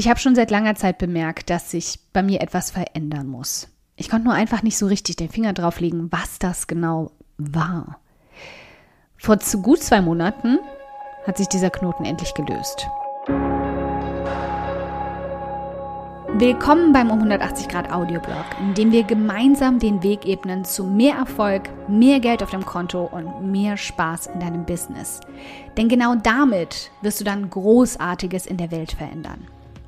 Ich habe schon seit langer Zeit bemerkt, dass sich bei mir etwas verändern muss. Ich konnte nur einfach nicht so richtig den Finger drauflegen, was das genau war. Vor gut zwei Monaten hat sich dieser Knoten endlich gelöst. Willkommen beim um 180 Grad Audioblog, in dem wir gemeinsam den Weg ebnen zu mehr Erfolg, mehr Geld auf dem Konto und mehr Spaß in deinem Business. Denn genau damit wirst du dann Großartiges in der Welt verändern.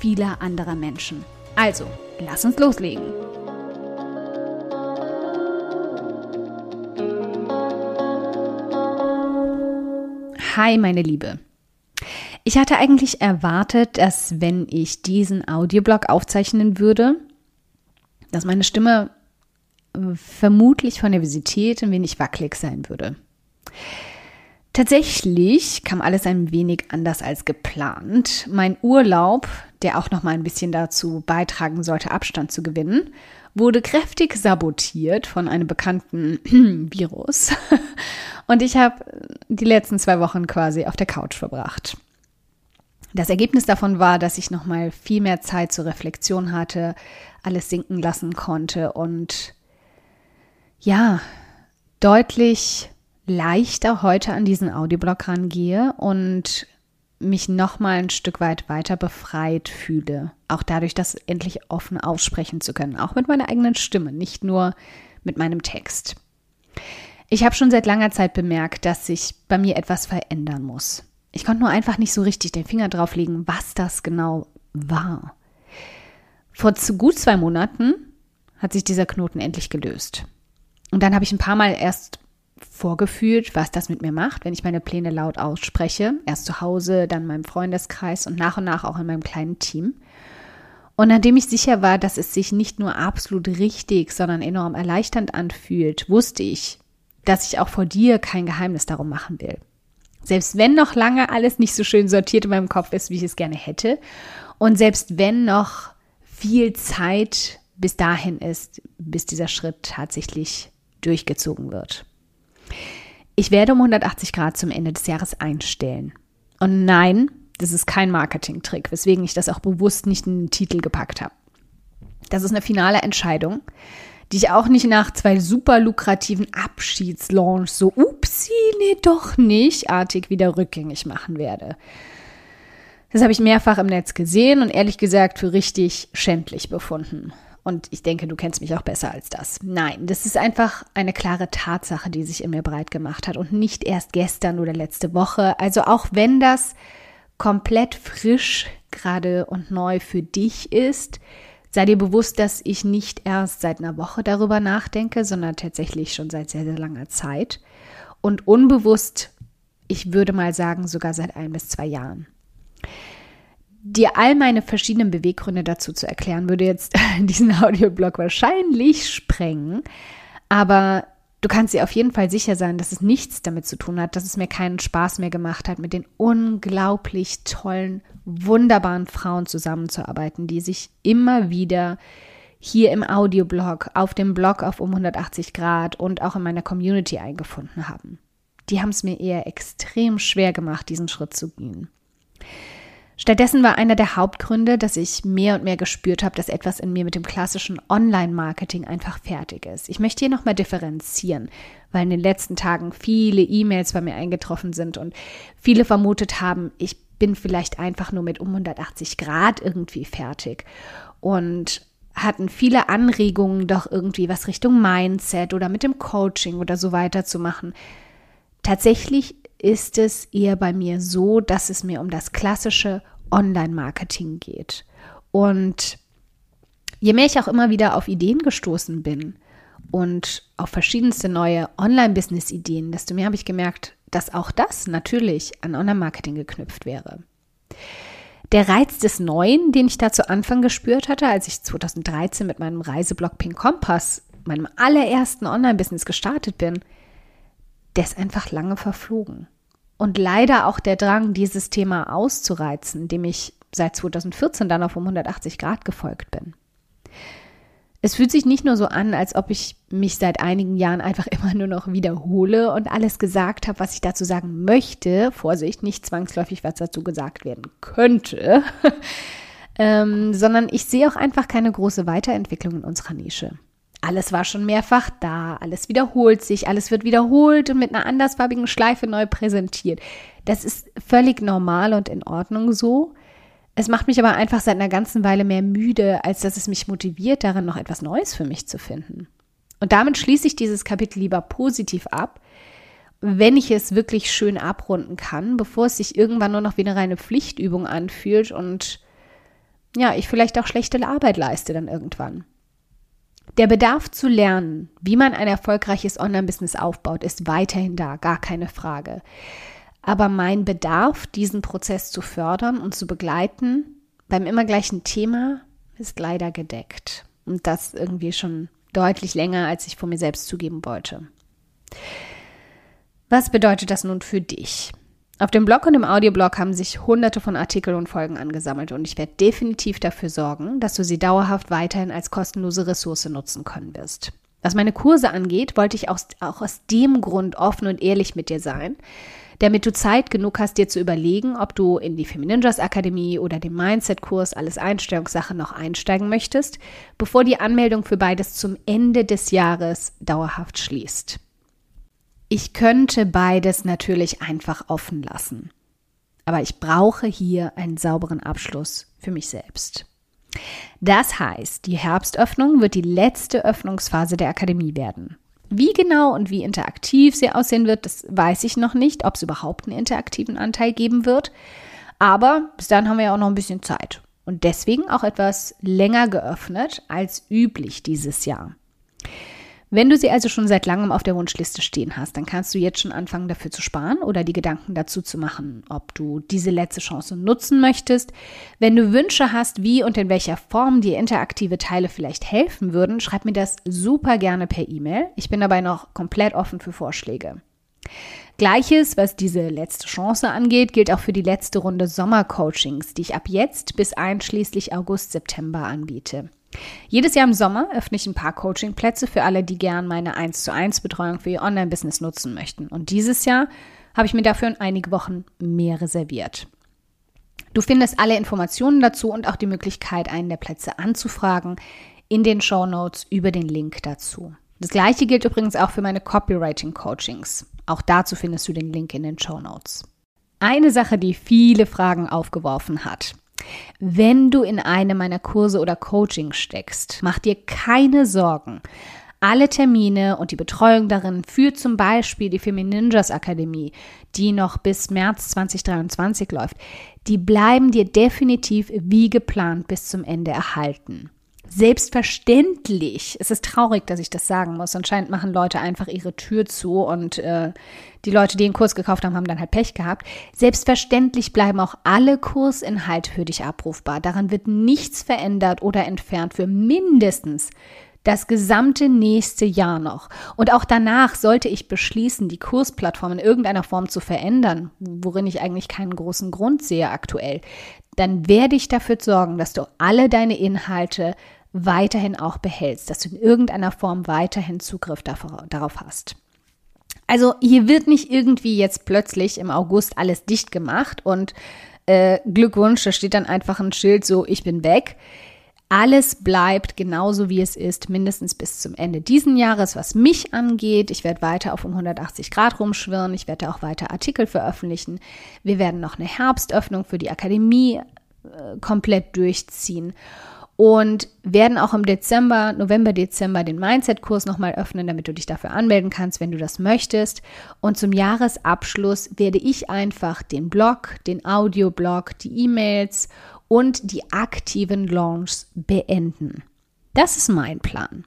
vieler anderer Menschen. Also, lass uns loslegen. Hi, meine Liebe. Ich hatte eigentlich erwartet, dass wenn ich diesen Audioblog aufzeichnen würde, dass meine Stimme äh, vermutlich von der Visität ein wenig wackelig sein würde. Tatsächlich kam alles ein wenig anders als geplant. Mein Urlaub, der auch noch mal ein bisschen dazu beitragen sollte, Abstand zu gewinnen, wurde kräftig sabotiert von einem bekannten Virus. Und ich habe die letzten zwei Wochen quasi auf der Couch verbracht. Das Ergebnis davon war, dass ich noch mal viel mehr Zeit zur Reflexion hatte, alles sinken lassen konnte und ja, deutlich leichter heute an diesen Audioblog rangehe und mich noch mal ein Stück weit weiter befreit fühle. Auch dadurch, das endlich offen aussprechen zu können, auch mit meiner eigenen Stimme, nicht nur mit meinem Text. Ich habe schon seit langer Zeit bemerkt, dass sich bei mir etwas verändern muss. Ich konnte nur einfach nicht so richtig den Finger drauflegen, was das genau war. Vor zu gut zwei Monaten hat sich dieser Knoten endlich gelöst. Und dann habe ich ein paar Mal erst vorgefühlt, was das mit mir macht, wenn ich meine Pläne laut ausspreche. Erst zu Hause, dann in meinem Freundeskreis und nach und nach auch in meinem kleinen Team. Und nachdem ich sicher war, dass es sich nicht nur absolut richtig, sondern enorm erleichternd anfühlt, wusste ich, dass ich auch vor dir kein Geheimnis darum machen will. Selbst wenn noch lange alles nicht so schön sortiert in meinem Kopf ist, wie ich es gerne hätte, und selbst wenn noch viel Zeit bis dahin ist, bis dieser Schritt tatsächlich durchgezogen wird. Ich werde um 180 Grad zum Ende des Jahres einstellen. Und nein, das ist kein Marketing-Trick, weswegen ich das auch bewusst nicht in den Titel gepackt habe. Das ist eine finale Entscheidung, die ich auch nicht nach zwei super lukrativen Abschiedslaunch so upsi, nee, doch nicht, artig wieder rückgängig machen werde. Das habe ich mehrfach im Netz gesehen und ehrlich gesagt für richtig schändlich befunden. Und ich denke, du kennst mich auch besser als das. Nein, das ist einfach eine klare Tatsache, die sich in mir breit gemacht hat und nicht erst gestern oder letzte Woche. Also auch wenn das komplett frisch gerade und neu für dich ist, sei dir bewusst, dass ich nicht erst seit einer Woche darüber nachdenke, sondern tatsächlich schon seit sehr, sehr langer Zeit. Und unbewusst, ich würde mal sagen, sogar seit ein bis zwei Jahren dir all meine verschiedenen Beweggründe dazu zu erklären, würde jetzt diesen Audioblog wahrscheinlich sprengen. Aber du kannst dir auf jeden Fall sicher sein, dass es nichts damit zu tun hat, dass es mir keinen Spaß mehr gemacht hat, mit den unglaublich tollen, wunderbaren Frauen zusammenzuarbeiten, die sich immer wieder hier im Audioblog, auf dem Blog auf um 180 Grad und auch in meiner Community eingefunden haben. Die haben es mir eher extrem schwer gemacht, diesen Schritt zu gehen. Stattdessen war einer der Hauptgründe, dass ich mehr und mehr gespürt habe, dass etwas in mir mit dem klassischen Online-Marketing einfach fertig ist. Ich möchte hier nochmal differenzieren, weil in den letzten Tagen viele E-Mails bei mir eingetroffen sind und viele vermutet haben, ich bin vielleicht einfach nur mit um 180 Grad irgendwie fertig und hatten viele Anregungen, doch irgendwie was Richtung Mindset oder mit dem Coaching oder so weiter zu machen. Tatsächlich ist es eher bei mir so, dass es mir um das klassische Online-Marketing geht. Und je mehr ich auch immer wieder auf Ideen gestoßen bin und auf verschiedenste neue Online-Business-Ideen, desto mehr habe ich gemerkt, dass auch das natürlich an Online-Marketing geknüpft wäre. Der Reiz des Neuen, den ich da zu Anfang gespürt hatte, als ich 2013 mit meinem Reiseblog Pink Kompass, meinem allerersten Online-Business gestartet bin, der ist einfach lange verflogen. Und leider auch der Drang, dieses Thema auszureizen, dem ich seit 2014 dann auf um 180 Grad gefolgt bin. Es fühlt sich nicht nur so an, als ob ich mich seit einigen Jahren einfach immer nur noch wiederhole und alles gesagt habe, was ich dazu sagen möchte. Vorsicht, nicht zwangsläufig, was dazu gesagt werden könnte, ähm, sondern ich sehe auch einfach keine große Weiterentwicklung in unserer Nische. Alles war schon mehrfach da, alles wiederholt sich, alles wird wiederholt und mit einer andersfarbigen Schleife neu präsentiert. Das ist völlig normal und in Ordnung so. Es macht mich aber einfach seit einer ganzen Weile mehr müde, als dass es mich motiviert, darin noch etwas Neues für mich zu finden. Und damit schließe ich dieses Kapitel lieber positiv ab, wenn ich es wirklich schön abrunden kann, bevor es sich irgendwann nur noch wie eine reine Pflichtübung anfühlt und ja, ich vielleicht auch schlechte Arbeit leiste dann irgendwann. Der Bedarf zu lernen, wie man ein erfolgreiches Online-Business aufbaut, ist weiterhin da, gar keine Frage. Aber mein Bedarf, diesen Prozess zu fördern und zu begleiten, beim immer gleichen Thema, ist leider gedeckt. Und das irgendwie schon deutlich länger, als ich vor mir selbst zugeben wollte. Was bedeutet das nun für dich? Auf dem Blog und im Audioblog haben sich hunderte von Artikeln und Folgen angesammelt und ich werde definitiv dafür sorgen, dass du sie dauerhaft weiterhin als kostenlose Ressource nutzen können wirst. Was meine Kurse angeht, wollte ich auch, auch aus dem Grund offen und ehrlich mit dir sein, damit du Zeit genug hast, dir zu überlegen, ob du in die Femininjas Akademie oder den Mindset-Kurs alles Einstellungssache noch einsteigen möchtest, bevor die Anmeldung für beides zum Ende des Jahres dauerhaft schließt. Ich könnte beides natürlich einfach offen lassen. Aber ich brauche hier einen sauberen Abschluss für mich selbst. Das heißt, die Herbstöffnung wird die letzte Öffnungsphase der Akademie werden. Wie genau und wie interaktiv sie aussehen wird, das weiß ich noch nicht, ob es überhaupt einen interaktiven Anteil geben wird. Aber bis dann haben wir ja auch noch ein bisschen Zeit. Und deswegen auch etwas länger geöffnet als üblich dieses Jahr. Wenn du sie also schon seit langem auf der Wunschliste stehen hast, dann kannst du jetzt schon anfangen, dafür zu sparen oder die Gedanken dazu zu machen, ob du diese letzte Chance nutzen möchtest. Wenn du Wünsche hast, wie und in welcher Form dir interaktive Teile vielleicht helfen würden, schreib mir das super gerne per E-Mail. Ich bin dabei noch komplett offen für Vorschläge. Gleiches, was diese letzte Chance angeht, gilt auch für die letzte Runde Sommercoachings, die ich ab jetzt bis einschließlich August, September anbiete. Jedes Jahr im Sommer öffne ich ein paar Coachingplätze für alle, die gern meine 1 zu 1 Betreuung für ihr Online-Business nutzen möchten. Und dieses Jahr habe ich mir dafür in einige Wochen mehr reserviert. Du findest alle Informationen dazu und auch die Möglichkeit, einen der Plätze anzufragen, in den Show Notes über den Link dazu. Das gleiche gilt übrigens auch für meine Copywriting-Coachings. Auch dazu findest du den Link in den Show Notes. Eine Sache, die viele Fragen aufgeworfen hat. Wenn du in einem meiner Kurse oder Coaching steckst, mach dir keine Sorgen. Alle Termine und die Betreuung darin für zum Beispiel die Femininjas Akademie, die noch bis März 2023 läuft, die bleiben dir definitiv wie geplant bis zum Ende erhalten. Selbstverständlich, es ist traurig, dass ich das sagen muss. Anscheinend machen Leute einfach ihre Tür zu und äh, die Leute, die den Kurs gekauft haben, haben dann halt Pech gehabt. Selbstverständlich bleiben auch alle Kursinhalte für dich abrufbar. Daran wird nichts verändert oder entfernt für mindestens das gesamte nächste Jahr noch. Und auch danach sollte ich beschließen, die Kursplattform in irgendeiner Form zu verändern, worin ich eigentlich keinen großen Grund sehe aktuell, dann werde ich dafür sorgen, dass du alle deine Inhalte weiterhin auch behältst, dass du in irgendeiner Form weiterhin Zugriff darauf hast. Also hier wird nicht irgendwie jetzt plötzlich im August alles dicht gemacht und äh, Glückwunsch, da steht dann einfach ein Schild so, ich bin weg. Alles bleibt genauso wie es ist, mindestens bis zum Ende diesen Jahres, was mich angeht. Ich werde weiter auf 180 Grad rumschwirren. Ich werde auch weiter Artikel veröffentlichen. Wir werden noch eine Herbstöffnung für die Akademie äh, komplett durchziehen und werden auch im Dezember, November, Dezember den Mindset-Kurs nochmal öffnen, damit du dich dafür anmelden kannst, wenn du das möchtest. Und zum Jahresabschluss werde ich einfach den Blog, den Audioblog, die E-Mails und die aktiven Launches beenden. Das ist mein Plan.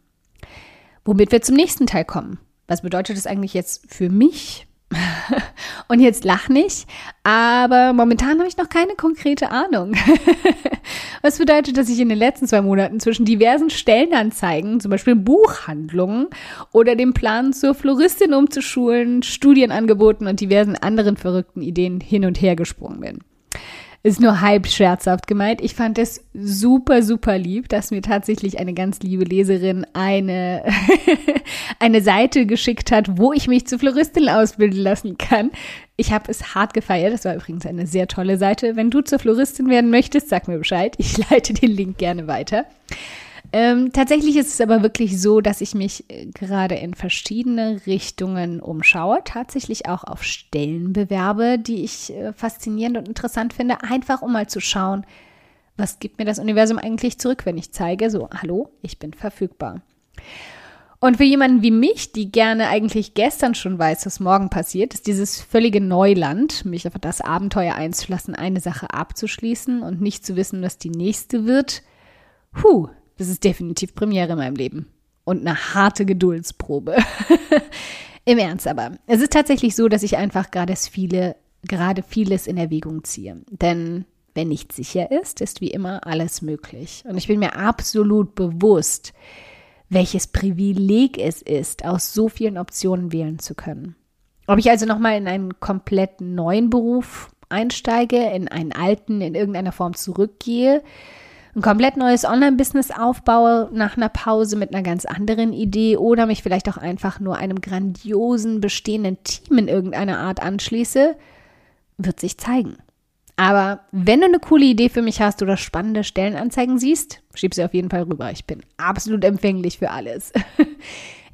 Womit wir zum nächsten Teil kommen. Was bedeutet das eigentlich jetzt für mich? Und jetzt lach nicht, aber momentan habe ich noch keine konkrete Ahnung. Was bedeutet, dass ich in den letzten zwei Monaten zwischen diversen Stellenanzeigen, zum Beispiel Buchhandlungen oder dem Plan zur Floristin umzuschulen, Studienangeboten und diversen anderen verrückten Ideen hin und her gesprungen bin ist nur halb scherzhaft gemeint. Ich fand es super, super lieb, dass mir tatsächlich eine ganz liebe Leserin eine, eine Seite geschickt hat, wo ich mich zur Floristin ausbilden lassen kann. Ich habe es hart gefeiert. Das war übrigens eine sehr tolle Seite. Wenn du zur Floristin werden möchtest, sag mir Bescheid. Ich leite den Link gerne weiter. Ähm, tatsächlich ist es aber wirklich so, dass ich mich äh, gerade in verschiedene Richtungen umschaue, tatsächlich auch auf Stellen bewerbe, die ich äh, faszinierend und interessant finde, einfach um mal zu schauen, was gibt mir das Universum eigentlich zurück, wenn ich zeige, so, hallo, ich bin verfügbar. Und für jemanden wie mich, die gerne eigentlich gestern schon weiß, was morgen passiert, ist dieses völlige Neuland, mich auf das Abenteuer einzulassen, eine Sache abzuschließen und nicht zu wissen, was die nächste wird. Huh, das ist definitiv Premiere in meinem Leben. Und eine harte Geduldsprobe. Im Ernst aber. Es ist tatsächlich so, dass ich einfach gerade viele, gerade vieles in Erwägung ziehe. Denn wenn nicht sicher ist, ist wie immer alles möglich. Und ich bin mir absolut bewusst, welches Privileg es ist, aus so vielen Optionen wählen zu können. Ob ich also nochmal in einen komplett neuen Beruf einsteige, in einen alten, in irgendeiner Form zurückgehe, ein komplett neues Online-Business aufbaue nach einer Pause mit einer ganz anderen Idee oder mich vielleicht auch einfach nur einem grandiosen bestehenden Team in irgendeiner Art anschließe, wird sich zeigen. Aber wenn du eine coole Idee für mich hast oder spannende Stellenanzeigen siehst, schieb sie auf jeden Fall rüber. Ich bin absolut empfänglich für alles.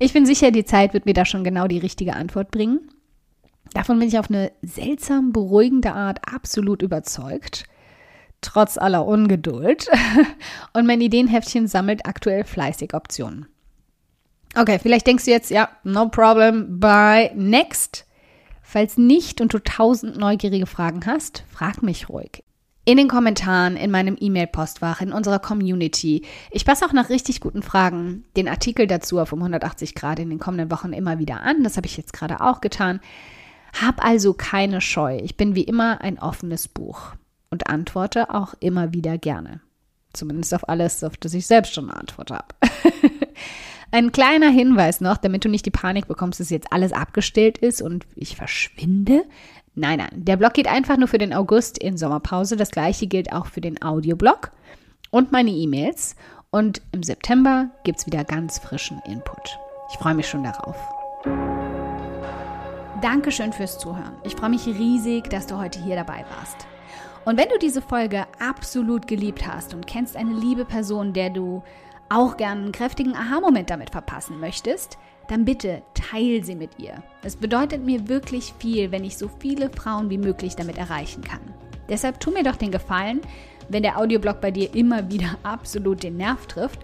Ich bin sicher, die Zeit wird mir da schon genau die richtige Antwort bringen. Davon bin ich auf eine seltsam beruhigende Art absolut überzeugt trotz aller Ungeduld. Und mein Ideenheftchen sammelt aktuell fleißig Optionen. Okay, vielleicht denkst du jetzt, ja, no problem, bye, next. Falls nicht und du tausend neugierige Fragen hast, frag mich ruhig. In den Kommentaren, in meinem E-Mail-Postfach, in unserer Community. Ich passe auch nach richtig guten Fragen den Artikel dazu auf um 180 Grad in den kommenden Wochen immer wieder an. Das habe ich jetzt gerade auch getan. Hab also keine Scheu. Ich bin wie immer ein offenes Buch und antworte auch immer wieder gerne. Zumindest auf alles, auf das ich selbst schon eine Antwort habe. Ein kleiner Hinweis noch, damit du nicht die Panik bekommst, dass jetzt alles abgestellt ist und ich verschwinde. Nein, nein, der Blog geht einfach nur für den August in Sommerpause. Das gleiche gilt auch für den Audioblog und meine E-Mails. Und im September gibt es wieder ganz frischen Input. Ich freue mich schon darauf. Dankeschön fürs Zuhören. Ich freue mich riesig, dass du heute hier dabei warst. Und wenn du diese Folge absolut geliebt hast und kennst eine liebe Person, der du auch gern einen kräftigen Aha-Moment damit verpassen möchtest, dann bitte teil sie mit ihr. Es bedeutet mir wirklich viel, wenn ich so viele Frauen wie möglich damit erreichen kann. Deshalb tu mir doch den Gefallen, wenn der Audioblog bei dir immer wieder absolut den Nerv trifft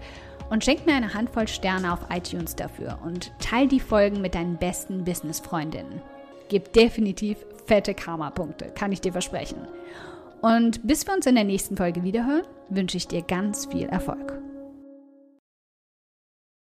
und schenk mir eine Handvoll Sterne auf iTunes dafür und teil die Folgen mit deinen besten Business-Freundinnen. Gib definitiv fette Karma-Punkte, kann ich dir versprechen. Und bis wir uns in der nächsten Folge wiederhören, wünsche ich dir ganz viel Erfolg.